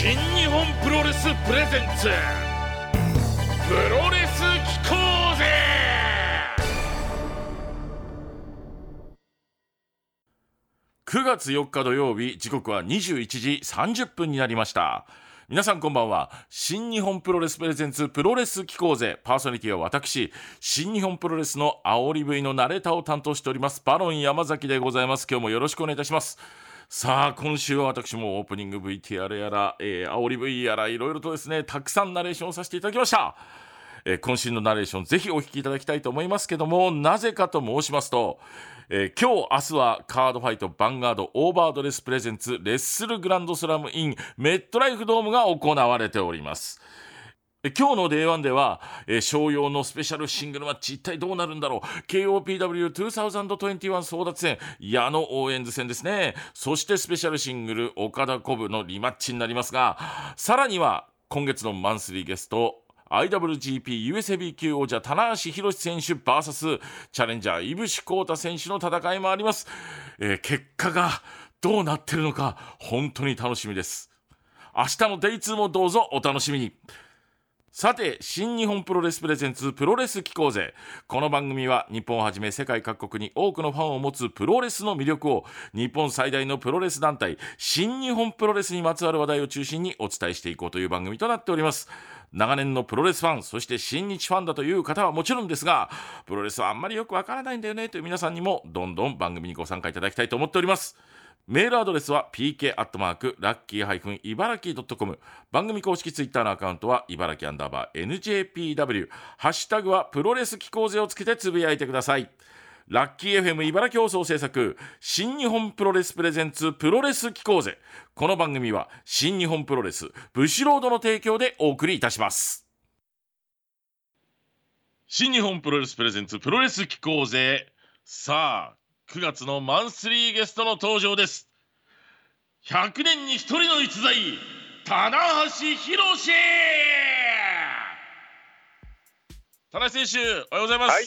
新日本プロレスプレゼンツ。プロレス機構ぜ！9月4日土曜日時刻は21時30分になりました。皆さんこんばんは。新日本プロレスプレゼンツプロレス機構ぜ。パーソナリティは私新日本プロレスの煽り V のナレーターを担当しております。バロン山崎でございます。今日もよろしくお願いいたします。さあ今週は私もオープニング VTR やら、えー、煽り V やらいろいろとですねたくさんナレーションをさせていただきました。えー、今週のナレーションぜひお聞きいただきたいと思いますけどもなぜかと申しますと、えー、今日明日はカードファイトヴァンガード overDress presents Wrestle Grand Slam in メットライフドームが行われております。今日の Day1 では、えー、商用のスペシャルシングルマッチ一体どうなるんだろう。KOPW2021 争奪戦矢野オーエンズ戦ですね。そしてスペシャルシングルオカダコブのリマッチになりますがさらには今月のマンスリーゲスト IWGP USB 級王者棚橋宏選手 VS チャレンジャー井伏浩太選手の戦いもあります、えー、結果がどうなってるのか本当に楽しみです。明日の Day2 もどうぞお楽しみに。さて新日本プロレスプレゼンツプロレス機構ぜこの番組は日本をはじめ世界各国に多くのファンを持つプロレスの魅力を日本最大のプロレス団体新日本プロレスにまつわる話題を中心にお伝えしていこうという番組となっております。長年のプロレスファンそして新日ファンだという方はもちろんですがプロレスはあんまりよくわからないんだよねという皆さんにもどんどん番組にご参加いただきたいと思っております。メールアドレスは pk アットマークラッキーハイフン茨城 .com 番組公式ツイッターのアカウントは茨城アンダーバー NJPW ハッシュタグはプロレス機構勢をつけてつぶやいてください。ラッキー FM 茨城放送制作新日本プロレスプレゼンツプロレス機構ぜこの番組は新日本プロレスブシロードの提供でお送りいたします。新日本プロレスプレゼンツプロレス機構ぜさあ9月のマンスリーゲストの登場です。100年に1人の逸材棚橋宏棚橋選手おはようございます、はい、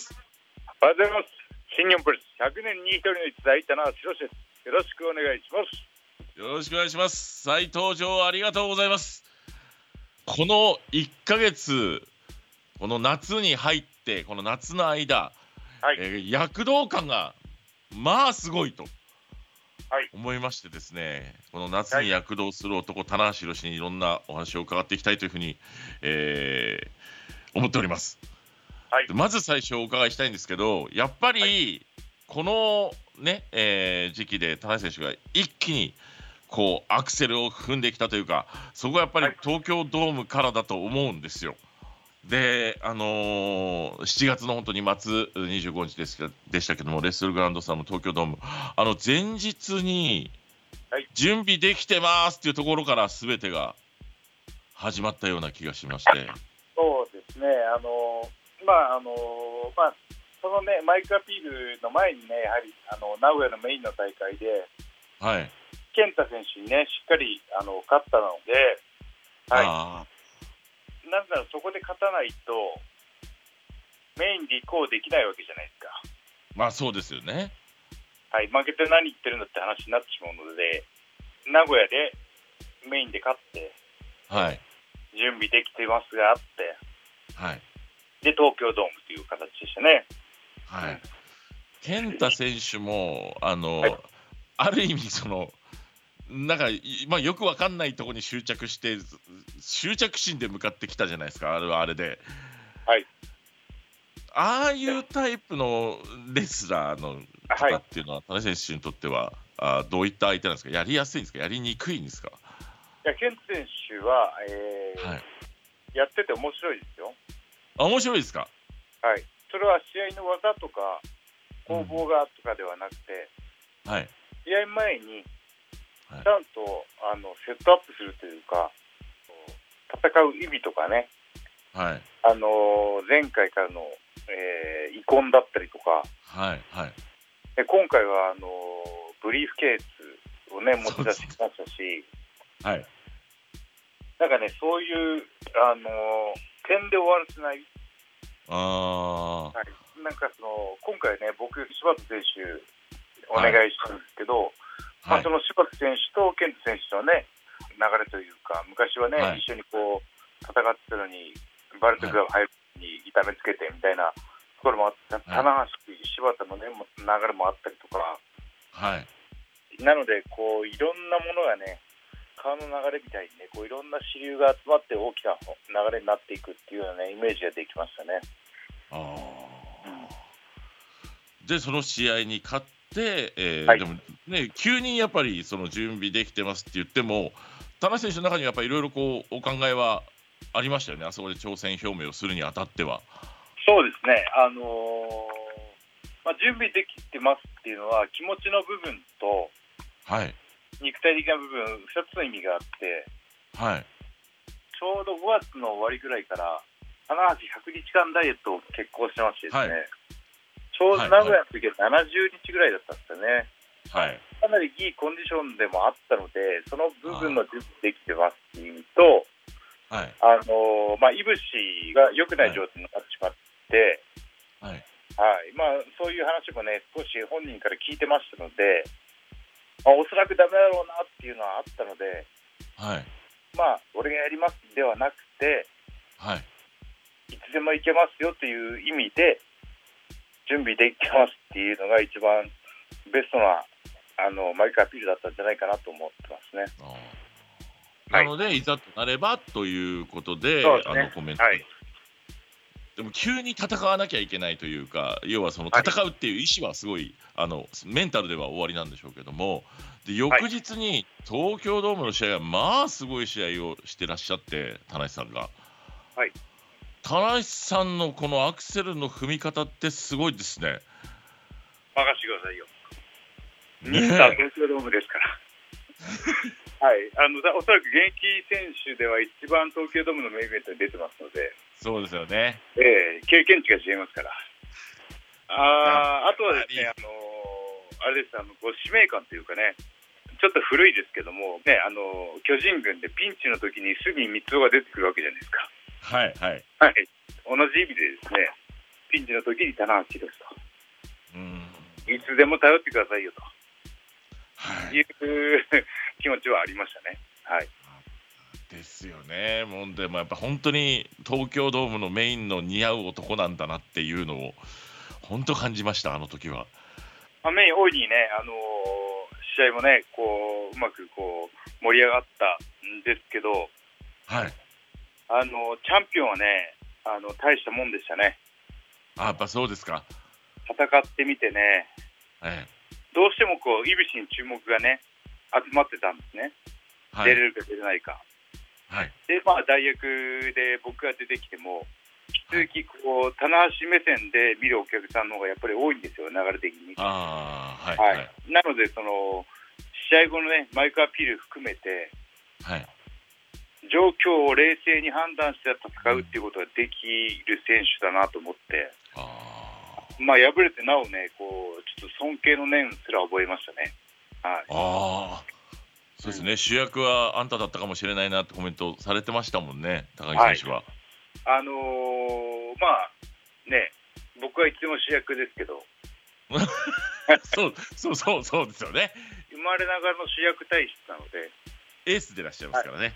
おはようございます。新日本プロレス100年に1人の逸材棚橋宏です。よろしくお願いします。よろしくお願いします。再登場ありがとうございます。この1か月この夏に入ってこの夏の間、はい。えー、躍動感がまあすごいと。思いましてですね、この夏に躍動する男、棚橋宏にいろんなお話を伺っていきたいというふうに、えー、思っております。はい、まず最初お伺いしたいんですけど、やっぱり、このね、えー、時期で田中選手が一気にこうアクセルを踏んできたというか、そこはやっぱり東京ドームからだと思うんですよ。で、あのー、7月の本当に末25日ですでしたけども、レッスルグランドさんの東京ドーム、あの前日に準備できてますっていうところからすべてが始まったような気がしまして。そうですね、あのー、まああのー、まあ、そのね、マイクアピールの前にね、やはりあの名古屋のメインの大会で、はい、健太選手にね、しっかりあの勝ったので、はい、なぜならそこで勝たないと、メインで移行できないわけじゃないですか。まあそうですよね。はい、負けて何言ってるんだって話になってしまうので、名古屋でメインで勝って、はい、準備できてますがあって、はい、で東京ドームという形でしたね。はい、健太選手もあの、はい、ある意味そのなんか、まあ、よくわかんないところに執着して、執着心で向かってきたじゃないですか、あれはあれで。はい。ああいうタイプのレスラーの方っていうのは、田中選手にとってはあどういった相手なんですか、やりやすいんですか、やりにくいんですか？いや、ケン選手は、えー、はい、やってて面白いですよ。あ面白いですか？はい、それは試合の技とか攻防がとかではなくて、うん、はい、試合前にちゃんとあのセットアップするというか、戦う意味とかね、はい、あの前回からの、えー、遺恨だったりとか、はいはい、で今回はあのブリーフケースをね持ち出してきましたし、はい、なんかねそういうあの点で終わらせない。あはい、なんかその今回ね僕柴田選手お願いしたんですけど、はいまあ、その柴田選手と健太選手のね、れというか、昔はね、はい、一緒にこう戦ってたのに、バルテクが入るに痛めつけてみたいなところもあって、棚橋、柴田の、ね、流れもあったりとか、はい、なのでこう、いろんなものがね、川の流れみたいにね、こういろんな支流が集まって大きな流れになっていくっていうような、ね、イメージができましたね。あうん、で、その試合に勝って、えー、はい、でもね、急にやっぱりその準備できてますって言っても、田中選手の中にはやっぱりいろいろこうお考えはありましたよね、あそこで挑戦表明をするにあたっては。そうですね、あのー、まあ、準備できてますっていうのは、気持ちの部分と、はい、肉体的な部分、2つの意味があって、はい、ちょうど5月の終わりぐらいから、棚橋100日間ダイエットを決行してましてですね、はい、ちょうど名古屋の時は70日ぐらいだったんですよね。はい、かなりいいコンディションでもあったので、その部分の準備できてますっていうと、はい、あのまあ、いぶしが良くない状態になってしまって、はい、はい。まあ、そういう話もね、少し本人から聞いてましたので、まあ、おそらくダメだろうなっていうのはあったので、はい、まあ、俺がやりますではなくて、はい、いつでも行けますよという意味で、準備できてますっていうのが一番ベストなあのマイクアピールだったんじゃないかなと思ってますね。なので、はい、いざとなればということで、でね、あのコメント、はい、でも急に戦わなきゃいけないというか、要はその戦うっていう意思はすごい、はい、あのメンタルでは終わりなんでしょうけども、で翌日に東京ドームの試合が、まあすごい試合をしてらっしゃって、田中さんが。はい、田中さんのこのアクセルの踏み方ってすごいですね。任せてくださいよ。ミスター東京ドームですから。はい、あのおそらく現役選手では一番東京ドームのメインイベントに出てますので、そうですよね、えー、経験値が違いますから、ああとはですね、あのー、あれです、あのこう使命感というかね、ちょっと古いですけども、ね、あの巨人軍でピンチの時にすぐに三つが出てくるわけじゃないですか。はいはい、はい、同じ意味でですね、ピンチの時に棚橋宏と、うん、いつでも頼ってくださいよと。い。う気持ちはありましたね。はい。ですよね、もうでもやっぱ本当に東京ドームのメインの似合う男なんだなっていうのを本当感じました、あの時は。まあ、メイン大いにね、あのー、試合もね、こううまくこう盛り上がったんですけど、はい、あのチャンピオンはね、あの大したもんでしたね。あやっぱそうですか。戦ってみてね、ええ、どうしてもこう、いぶしに注目がね、集まってたんですね。はい、出れるか出れないか。はい、で、まあ、代役で僕が出てきても、引き続きこう、棚橋目線で見るお客さんの方がやっぱり多いんですよ、流れ的に。あはい、はい、なので、その、試合後のね、マイクアピール含めて、はい、状況を冷静に判断して戦うっていうことができる選手だなと思って、まあ、敗れてなおね、こう、ちょっと尊敬の念すら覚えましたね。はい、ああ、そうですね、うん、主役はあんただったかもしれないなってコメントされてましたもんね、高木選手は。はい、あのー、まあ、ね、僕はいつでも主役ですけど、そうそうそうそうですよね。生まれながらの主役体質なので、エースでいらっしゃいますからね、はい、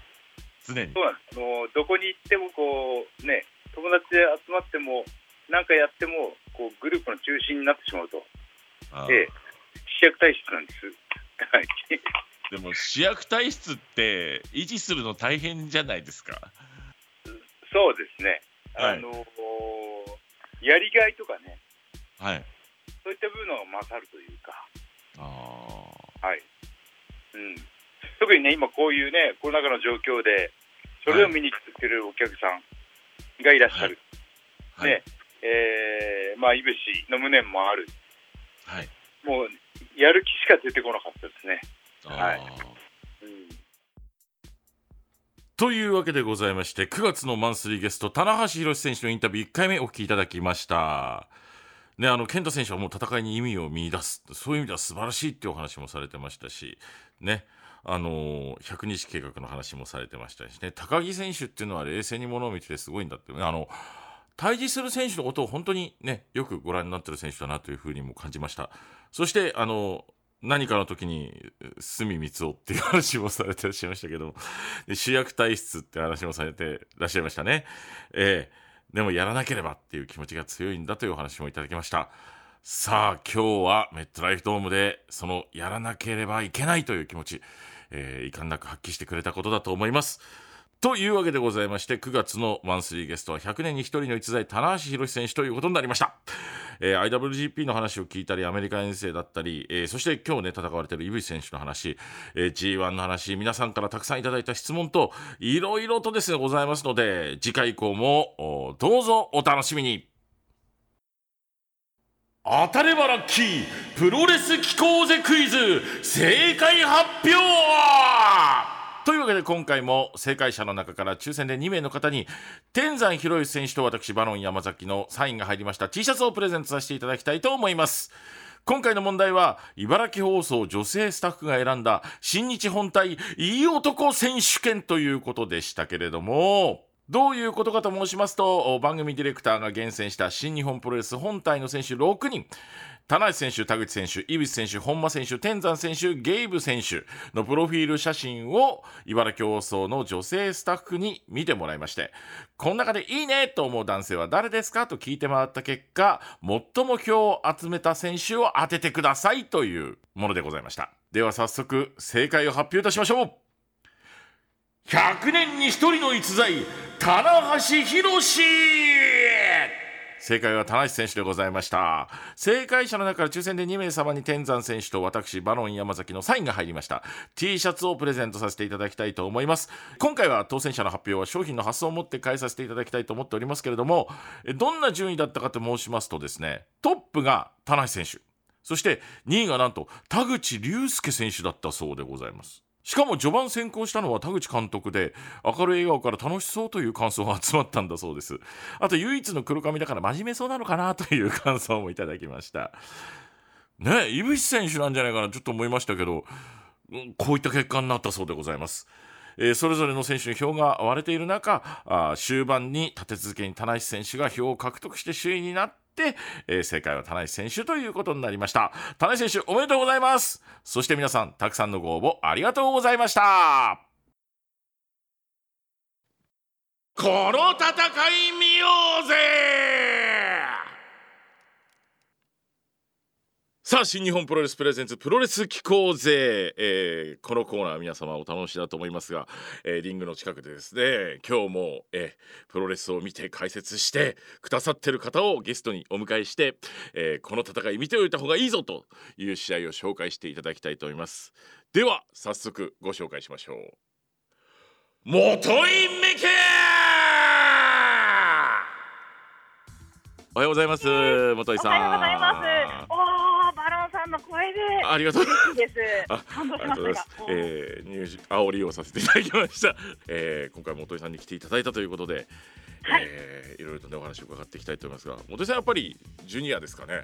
常に。そうなんです。もうどこに行ってもこう、ね、友達で集まっても、なんかやってもこうグループの中心になってしまうと、ええ、主役体質なんです。でも主役体質って維持するの大変じゃないですか？そうですね。あのー、やりがいとかね、はい、そういった部分が勝るというか、あ。はい。うん、特にね、今こういうね、コロナ禍の状況で、それを見に来てくれるお客さんがいらっしゃる。はい、ね、えー、まあ、いぶしの無念もある、はい、もうやる気しか出てこなかったですね。はい。うん、というわけでございまして9月のマンスリーゲスト棚橋宏選手のインタビュー1回目お聞きいただきました。ね、あの健太選手はもう戦いに意味を見出すそういう意味では素晴らしいっていうお話もされてましたし、ね、あの100日計画の話もされてましたしね高木選手っていうのは冷静にものを見ててすごいんだってあの対峙する選手のことを本当にね、よくご覧になってる選手だなというふうにも感じました。そして、あの、何かの時に角光雄っていう話もされてらっしゃいましたけど主役体質って話もされてらっしゃいましたね。えー、でもやらなければっていう気持ちが強いんだというお話もいただきました。さあ今日はメットライフドームでそのやらなければいけないという気持ち、えー、遺憾なく発揮してくれたことだと思います。というわけでございまして9月のマンスリーゲストは100年に1人の逸材棚橋宏選手ということになりました、えー、IWGP の話を聞いたりアメリカ遠征だったり、えー、そして今日ね戦われている井口選手の話、えー、G1 の話皆さんからたくさんいただいた質問といろいろとですねございますので次回以降もどうぞお楽しみに当たればラッキープロレス聞こうぜクイズ正解発表というわけで今回も正解者の中から抽選で2名の方に天山博之選手と私バロン山崎のサインが入りました T シャツをプレゼントさせていただきたいと思います。今回の問題は茨城放送女性スタッフが選んだ新日本体いい男選手権ということでしたけれども。どういうことかと申しますと番組ディレクターが厳選した新日本プロレス本体の選手6人棚橋選手、田口選手、井口選手、本間選手、天山選手、ゲイブ選手のプロフィール写真を茨城放送の女性スタッフに見てもらいまして、この中でいいねと思う男性は誰ですかと聞いて回った結果、最も票を集めた選手を当ててくださいというものでございました。では早速正解を発表いたしましょう。100年に1人の逸材、棚橋宏。正解は田無選手でございました。正解者の中から抽選で2名様に天山選手と私バロン山崎のサインが入りました。T シャツをプレゼントさせていただきたいと思います。今回は当選者の発表は商品の発送を持って返させていただきたいと思っておりますけれどもどんな順位だったかと申しますとですねトップが田無選手。そして2位がなんと田口竜介選手だったそうでございます。しかも序盤先行したのは田口監督で明るい笑顔から楽しそうという感想が集まったんだそうです。あと唯一の黒髪だから真面目そうなのかなという感想もいただきました。ね井渕選手なんじゃないかなちょっと思いましたけどこういった結果になったそうでございます。えー、それぞれの選手に票が割れている中あ終盤に立て続けに田無選手が票を獲得して首位になって、えー、正解は田内選手ということになりました。田内選手おめでとうございます。そして皆さんたくさんのご応募ありがとうございました。この戦い見ようぜさあ新日本プロレスプレゼンツプロレス聞こうぜ、えー、このコーナー皆様お楽しみだと思いますが、えー、リングの近くでですね今日も、えー、プロレスを見て解説してくださってる方をゲストにお迎えして、えこの戦い見ておいた方がいいぞという試合を紹介していただきたいと思います。では早速ご紹介しましょう。元井メケおはようございます元井さん。おはようございますんの声でありがとう。です。感動しましたえー、入煽りをさせていただきました、えー、今回元井さんに来ていただいたということで、はい。えー、いろいろとねお話を伺っていきたいと思いますが元井さんやっぱりジュニアですかね？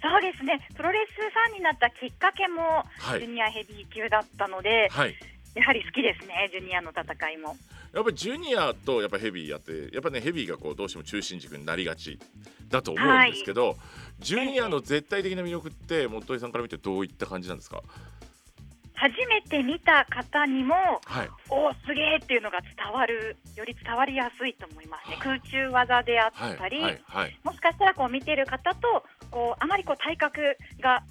そうですね。プロレスファンになったきっかけも、ジュニアヘビー級だったので、はい、やはり好きですねジュニアの戦いも。やっぱりジュニアとやっぱヘビーやってやっぱねヘビーがこうどうしても中心軸になりがちだと思うんですけど、はい、ジュニアの絶対的な魅力って元井さんから見てどういった感じなんですか？初めて見た方にも、はい、おすげえっていうのが伝わるより伝わりやすいと思いますね、空中技であったり、もしかしたらこう見てる方とこうあまりこう体格が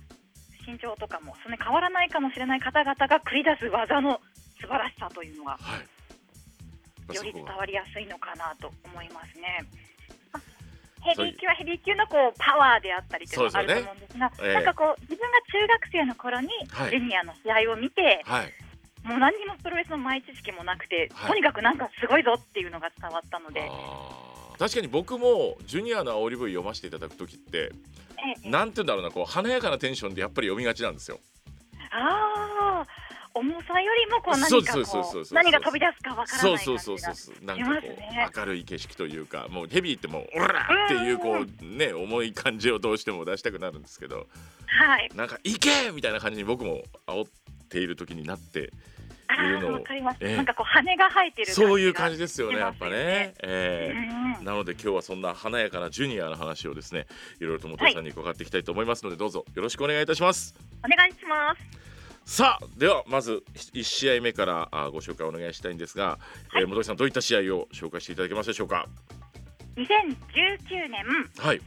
身長とかもそんな変わらないかもしれない方々が繰り出す技の素晴らしさというのが、より伝わりやすいのかなと思いますね。ヘビー級はヘビー級のこうパワーであったりというのがあると思うんですが、なんかこう自分が中学生の頃にジュニアの試合を見て、はい、もう何にもプロレスの前知識もなくて、はい、とにかくなんかすごいぞっていうのが伝わったので。確かに僕もジュニアの煽り V 読ませていただく時って、えー、なんて言うんだろうなこう華やかなテンションでやっぱり読みがちなんですよ。ああ重さよりもこう何かこう何が飛び出すかわからないそうそうそうそう。なんかこう、明るい景色というかもうヘビーってもうオラっていうこうね重い感じをどうしても出したくなるんですけど、はい、なんか行けみたいな感じに僕も煽っている時になっているのを、えー、なんかこう羽が生えてるそういう感じですよねやっぱね、えー、なので今日はそんな華やかなジュニアの話をですねいろいろと元さんに伺っていきたいと思いますので、どうぞよろしくお願いいたします。おお願いします。さあではまず1試合目からあご紹介お願いしたいんですが、はい、えー、本さんどういった試合を紹介していただけますでしょうか？2019年、はい、6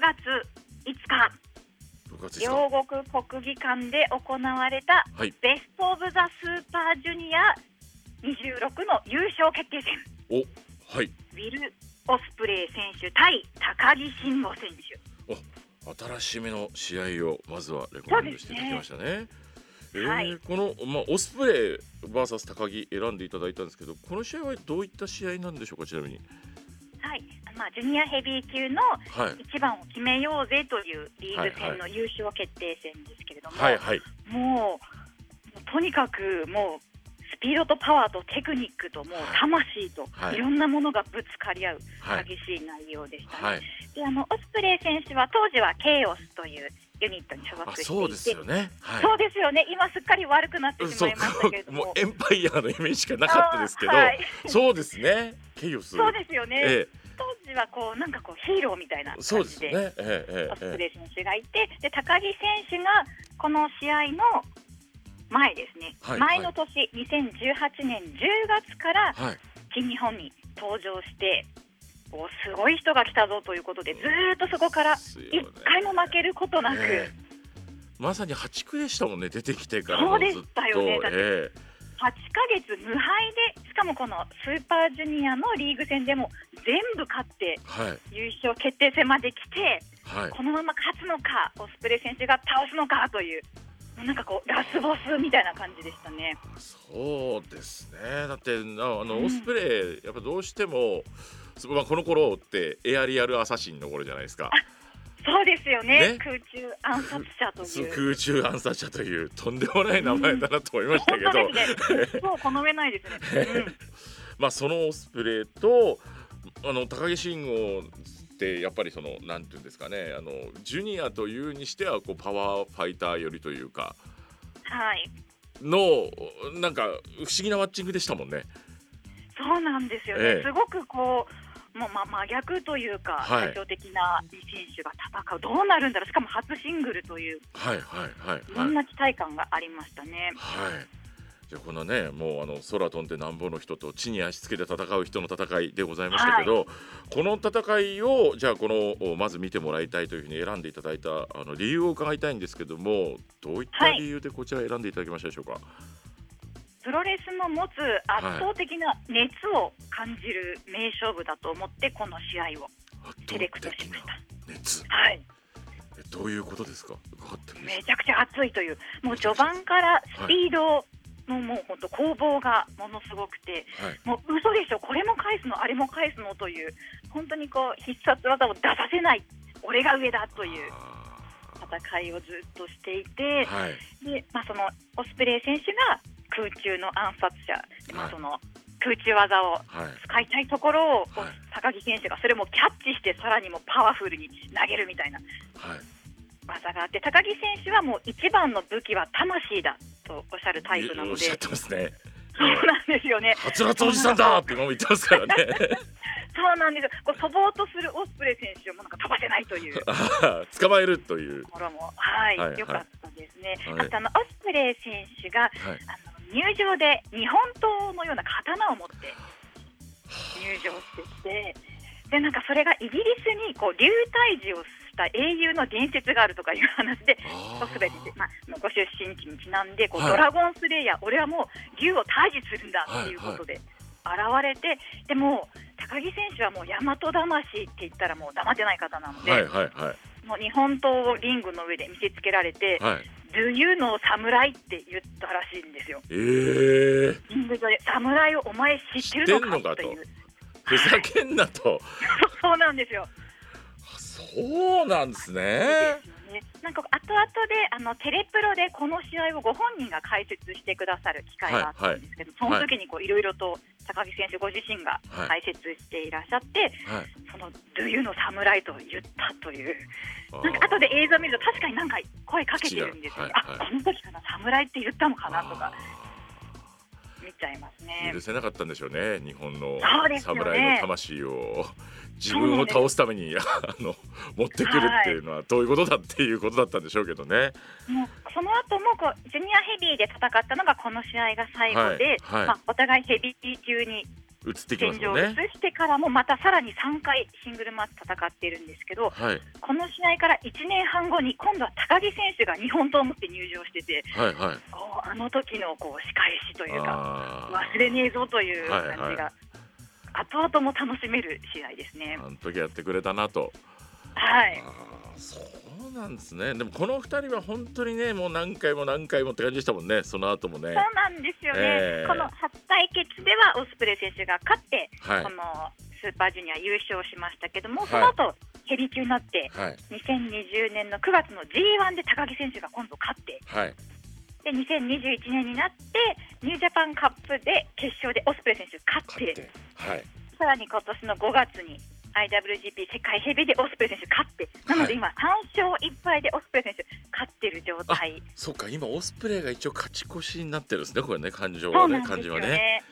月5日両国国技館で行われた、はい、ベスト・オブ・ザ・スーパージュニア26の優勝決定戦。お、はい、ウィル・オスプレイ選手対高木慎吾選手。お新しめの試合をまずはレコメンドしていただきましたね。えー、はい、この、まあ、オスプレイ VS 高木選んでいただいたんですけどこの試合はどういった試合なんでしょうか？ちなみに。はいまあ、ジュニアヘビー級の一番を決めようぜというリーグ戦の優勝決定戦ですけれども、はい。はい、もうとにかくもうスピードとパワーとテクニックともう魂とい。ろんなものがぶつかり合う激しい内容でしたね。はい、であのオスプレイ選手は当時はケイオスというユニットに所属していてそうですよね、はい、そうですよね。今すっかり悪くなってしまいましたけれども。エンパイアのイメージしかなかったですけど、はい、そうですね。ケイオス。そうですよね、ええ、当時はこうなんかこうヒーローみたいな感じで、ねええ、オスプレイ選手がいてで高木選手がこの試合の前ですね、はい、前の年、2018年10月から新日本に登場して、おすごい人が来たぞということで、ずっとそこから1回も負けることなく、ね、まさに破竹でしたもんね、出てきてからそうでしたよね、だって、8か月無敗で、しかもこのスーパージュニアのリーグ戦でも全部勝って、優勝決定戦まで来て、はい、このまま勝つのか、オスプレイ選手が倒すのかという。なんかこうラスボスみたいな感じでしたね。そうですね。だってあの、うん、オスプレイやっぱどうしても、まあこの頃ってエアリアルアサシンの頃じゃないですか。そうですよね、ね、空中暗殺者という。空中暗殺者というとんでもない名前だなと思いましたけど、うん、ね、そう好めないですね、うん、まあそのオスプレイとあの高木慎吾ってやっぱりそのなんていうんですかね。あのジュニアというにしてはこうパワーファイター寄りというか。はい。のなんか不思議なマッチングでしたもんね。そうなんですよね、ええ、すごくこうもうま真逆というか、はい、的な選手が戦う、どうなるんだろう、しかも初シングルという、はいはいはい、はい、いろんな期待感がありましたね。はい。じゃこのねもうあの空飛んでなんぼの人と地に足つけて戦う人の戦いでございましたけど、はい、この戦いをじゃあこのまず見てもらいたいというふうに選んでいただいたあの理由を伺いたいんですけどもどういった理由でこちら選んでいただきましたでしょうか？はい、プロレスの持つ圧倒的な熱を感じる名勝負だと思ってこの試合をセレクトしました。熱。はい。どういうことですか？めちゃくちゃ熱いという。もう序盤からスピード、のもう本当攻防がものすごくて、はい、もう嘘でしょ、これも返すの、あれも返すの？という、本当にこう必殺技を出させない、俺が上だという戦いをずっとしていて、はい、でまあ、そのオスプレイ選手が空中の暗殺者、まあ、その空中技を使いたいところを、高木選手がそれもキャッチして、さらにもパワフルに投げるみたいな。技があって高木選手はもう一番の武器は魂だとおっしゃるタイプなので。おっしゃってますね。そうなんですよね。はつらつおじさんだって今も言ってますからね。そうなんですよ。こう飛ぼうとするオスプレイ選手をもなんか飛ばせないという。捕まえるという。ところもはい、はい、よかったですね、はい、あとあのオスプレイ選手が、はい、あの入場で日本刀のような刀を持って入場してきてでなんかそれがイギリスにこう流体児をした英雄の伝説があるとかいう話で、すべて、まあ、ご出身地にちなんでこう、はい、ドラゴンスレイヤー、俺はもう竜を退治するんだっていうことで。現れて、でも高木選手はもう大和魂って言ったらもう黙ってない方なので、はいはいはい、もう日本刀をリングの上で見せつけられて、はい、ドゥユの侍って言ったらしいんですよ。えー、リング上で侍をお前知ってるのかっていう。ふざけんなと。そうなんですよ。そうなんですね。なんか後々であのテレプロでこの試合をご本人が解説してくださる機会があったんですけど、はいはい、その時にこうい。ろいろと高木選手ご自身が解説していらっしゃって、はい、そのドゥユの侍と言ったという、なんか後で映像を見ると確かになんか声かけてるんですよ、あこの時かな侍って言ったのかなとか。見ちゃいますね。許せなかったんでしょうね日本の侍の魂を自分を倒すためにあの持ってくるっていうのはどういうことだっていうことだったんでしょうけどね。もうその後もこうジュニアヘビーで戦ったのがこの試合が最後で、はいはい、まあ、お互いヘビー級に移ってきますよね。移してからもまたさらに3回シングルマッチ戦っているんですけど、はい、この試合から1年半後に今度は高木選手が日本刀を持って入場してて、はいはい、あの時のこう仕返しというか忘れねえぞという感じが、はいはい、後々も楽しめる試合ですね。あの時やってくれたなと。はい。そうなんですね。でもこの二人は本当にね、もう何回も何回もって感じでしたもんね。その後もね。そうなんですよね。えー、この初対決ではオスプレイ選手が勝って、はい、このスーパージュニア優勝しましたけども、その後、ヘビー級になって、はい、2020年の9月の G1 で高木選手が今度勝って。はいで2021年になってニュージャパンカップで決勝でオスプレイ選手勝ってはい、さらに今年の5月に IWGP 世界ヘビーでオスプレイ選手勝って、なので今、3勝1敗でオスプレイ選手、勝ってる状態。そうか、今、オスプレイが一応勝ち越しになってるんですね、これね、感情はね、感じはね。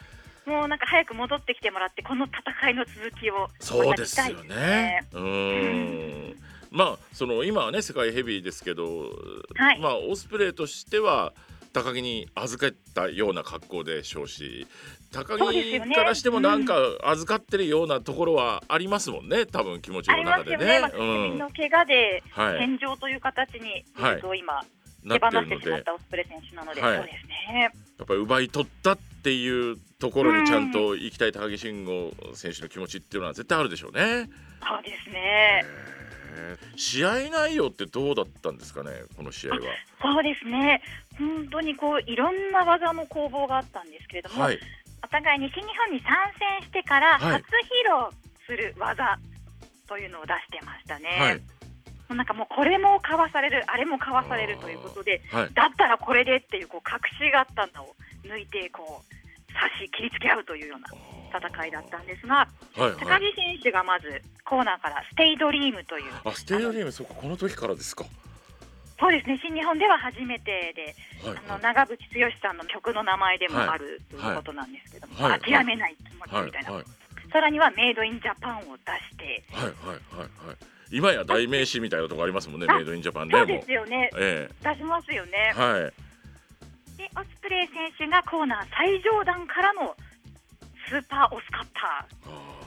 もうなんか早く戻ってきてもらって、この戦いの続きを、そうですよね。うんまあその今はね世界ヘビーですけど、はい、まあオスプレイとしては高木に預けたような格好でしょうし高木からしてもなんか預かってるようなところはありますもんね、多分気持ちの中でね。ね。まあ、の怪我で返上という形に、はい、今、手放してしまったオスプレイ選手なので、はい、そうですね。やっぱり奪い取ったっていうところにちゃんと行きたい高木慎吾選手の気持ちっていうのは絶対あるでしょうね。そうですね。試合内容ってどうだったんですかね、この試合は？そうですね、本当にこういろんな技の攻防があったんですけれども、はい、お互い西日本に参戦してから初披露する技というのを出してましたね。はい。なんかもうこれもかわされる、あれもかわされるということで、はい、だったらこれでっていうこう隠しがあったのを抜いてこう差し切りつけ合うというような戦いだったんですが、はいはい、高木選手がまずコーナーから Stay Dream という。あ Stay Dream そうかこの時からですか。そうですね、新日本では初めてで、はいはい、あの長渕剛さんの曲の名前でもある、ということなんですけども、はい。はい、諦めない気持ちみたいな、はい。はい、さらには Made in Japan を出して、はいはいはいはい、今や代名詞みたいなとこありますもんね、 Made in Japan でそうですよね、えー、出しますよね。はい、でオスプレイ選手がコーナー最上段からのスーパーオスカッター。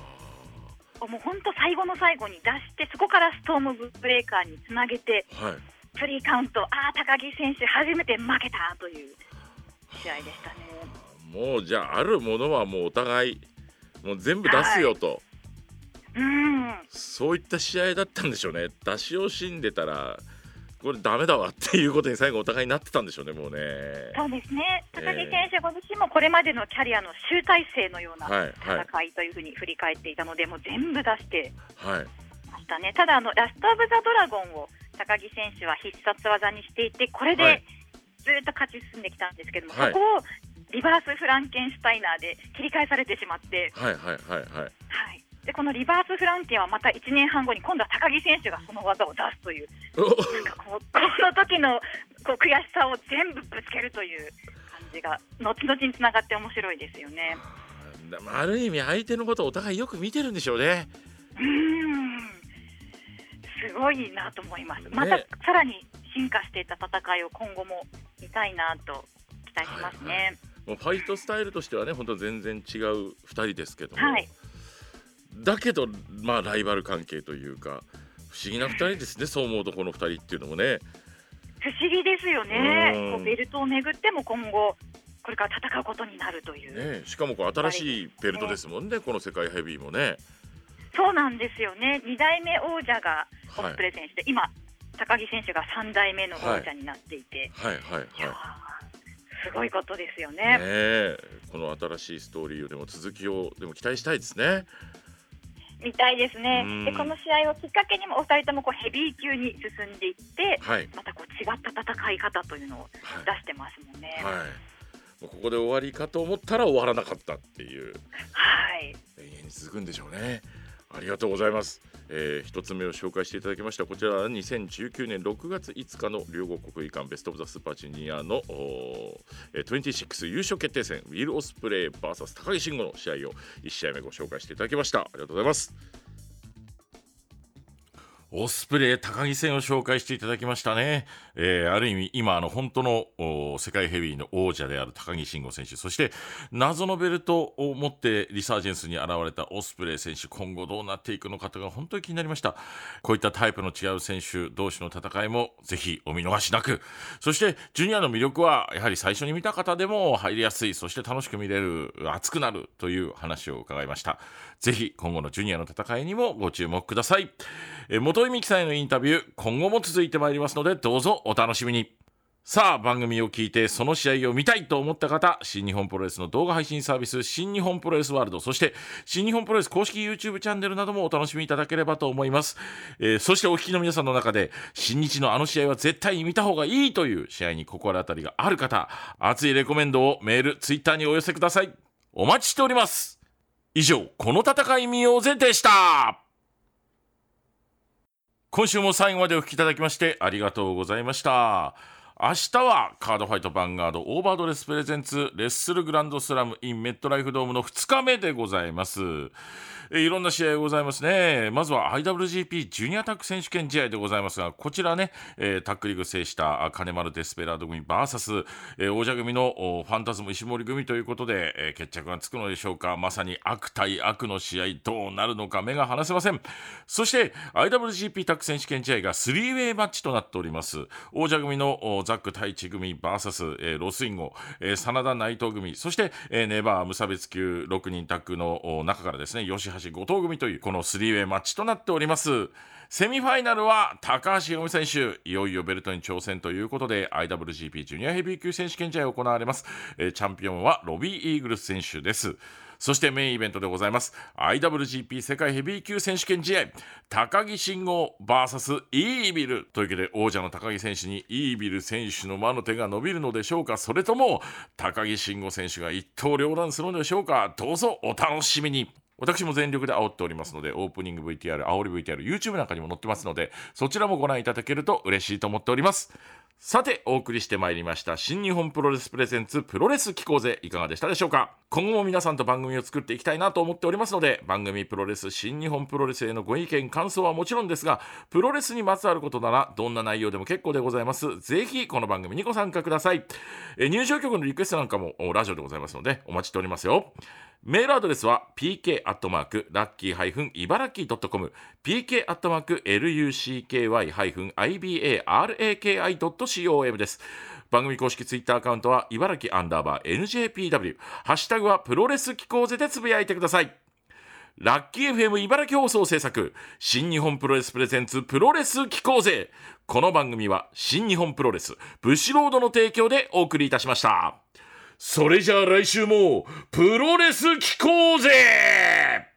もう本当最後の最後に出してそこからストームブレーカーにつなげて、はい、スリーカウント、ああ、高木選手、初めて負けたという試合でしたね。もうじゃあ、あるものはもうお互い、もう全部出すよと、はい、うん。そういった試合だったんでしょうね、出し惜しんでたら、これだめだわっていうことに最後お互いになってたんでしょうね、もうね。そうですね。高木選手ご自身もこれまでのキャリアの集大成のような戦いというふうに振り返っていたので、もう全部出してましたね。はい、ただあのラストオブザドラゴンを高木選手は必殺技にしていて、これでずっと勝ち進んできたんですけども、はい、そこをリバースフランケンシュタイナーで切り返されてしまって、はいはいはいはい。はいでこのリバースフランケンはまた1年半後に今度は高木選手がその技を出すという、なんかこうこの時のこう悔しさを全部ぶつけるという感じが、後々につながって面白いですよね。ある意味、相手のことをお互いよく見てるんでしょうね。うんすごいなと思います。また、さらに進化していた戦いを今後も見たいなと期待しますね。はいはい、もうファイトスタイルとしてはね、本当全然違う2人ですけども、はい、だけど、まあ、ライバル関係というか、不思議な2人ですね、そう思うと、この2人っていうのもね。不思議ですよね、こうベルトをめぐっても今後、これから戦うことになるという。ね、しかもこう新しいベルトですもんね、この世界ヘビーもね。そうなんですよね、2代目王者がオスプレイ選手で、はい、今、高木選手が3代目の王者になっていて、はい、はい。はい。はい。すごいことですよね。ねこの新しいストーリーをでも続きをでも期待したいですね。みたいですね。でこの試合をきっかけにもお二人ともこうヘビー級に進んでいって、はい、またこう違った戦い方というのを出してますもんね。はい、はい、ここで終わりかと思ったら終わらなかったっていう。はい。永遠に続くんでしょうね。ありがとうございます。えー、1つ目を紹介していただきました。こちらは2019年6月5日の両国国技館ベスト・オブ・ザ・スーパージュニアの26優勝決定戦ウィル・オスプレイ VS 高木慎吾の試合を1試合目ご紹介していただきました。ありがとうございます。オスプレイ高木戦を紹介していただきましたね。えー、ある意味、今、あの、本当の世界ヘビーの王者である高木慎吾選手、そして謎のベルトを持ってリサージェンスに現れたオスプレイ選手、今後どうなっていくのかとか、本当に気になりました。こういったタイプの違う選手同士の戦いも、ぜひお見逃しなく。そして、ジュニアの魅力は、やはり最初に見た方でも入りやすい、そして楽しく見れる、熱くなるという話を伺いました。ぜひ、今後のジュニアの戦いにもご注目ください。え元井美樹さんへのインタビュー今後も続いてまいりますのでどうぞお楽しみに。さあ番組を聞いてその試合を見たいと思った方新日本プロレスの動画配信サービス新日本プロレスワールドそして新日本プロレス公式 YouTube チャンネルなどもお楽しみいただければと思います、えー、そしてお聞きの皆さんの中で新日のあの試合は絶対に見た方がいいという試合に心当たりがある方熱いレコメンドをメール Twitter にお寄せください。お待ちしております。以上この戦い見ようぜでした。今週も最後までお聞きいただきましてありがとうございました。明日はカードファイトヴァンガード overDress presents Wrestle Grand Slam in メットライフドームの2日目でございます。いろんな試合ございますね。まずは IWGP ジュニアタック選手権試合でございますが、こちらね、えー、タックリーグ制した金丸デスペラード組 VS、えー、王者組のファンタズム石森組ということで、えー、決着がつくのでしょうか。まさに悪対悪の試合、どうなるのか目が離せません。そして IWGP タック選手権試合が3ウェイマッチとなっております。王者組のザック太一組 VS、えー、ロスインゴ、えー、真田内藤組、そして、えー、ネバー無差別級6人タッグの中からですね、吉橋後藤組というこのスリーウェイマッチとなっております。セミファイナルは高橋宏美選手。いよいよベルトに挑戦ということで IWGP ジュニアヘビー級選手権試合が行われます、えチャンピオンはロビー・イーグルス選手です。そしてメインイベントでございます。IWGP 世界ヘビー級選手権試合。高木慎吾 VS イービル。というわけで王者の高木選手にイービル選手の魔の手が伸びるのでしょうか。それとも高木慎吾選手が一刀両断するのでしょうか。どうぞお楽しみに。私も全力で煽っておりますので、オープニング VTR、煽り VTR、YouTube なんかにも載ってますので、そちらもご覧いただけると嬉しいと思っております。さて、お送りしてまいりました、新日本プロレスプレゼンツプロレス機構ぜ、いかがでしたでしょうか？今後も皆さんと番組を作っていきたいなと思っておりますので、番組プロレス、新日本プロレスへのご意見、感想はもちろんですが、プロレスにまつわることなら、どんな内容でも結構でございます。ぜひ、この番組にご参加ください。え入場曲のリクエストなんかもラジオでございますので、お待ちしておりますよ。メールアドレスは pk アットマークラッキー茨城ドットコム pk アットマーク lucky ハイ ibaraki.com です。番組公式ツイッターアカウントは茨城アンダーバー NJPW ハッシュタグはプロレス機構ぜでつぶやいてください。ラッキー FM 茨城放送制作新日本プロレスプレゼンツプロレス機構ぜこの番組は新日本プロレスブシロードの提供でお送りいたしました。それじゃあ来週もプロレス聞こうぜ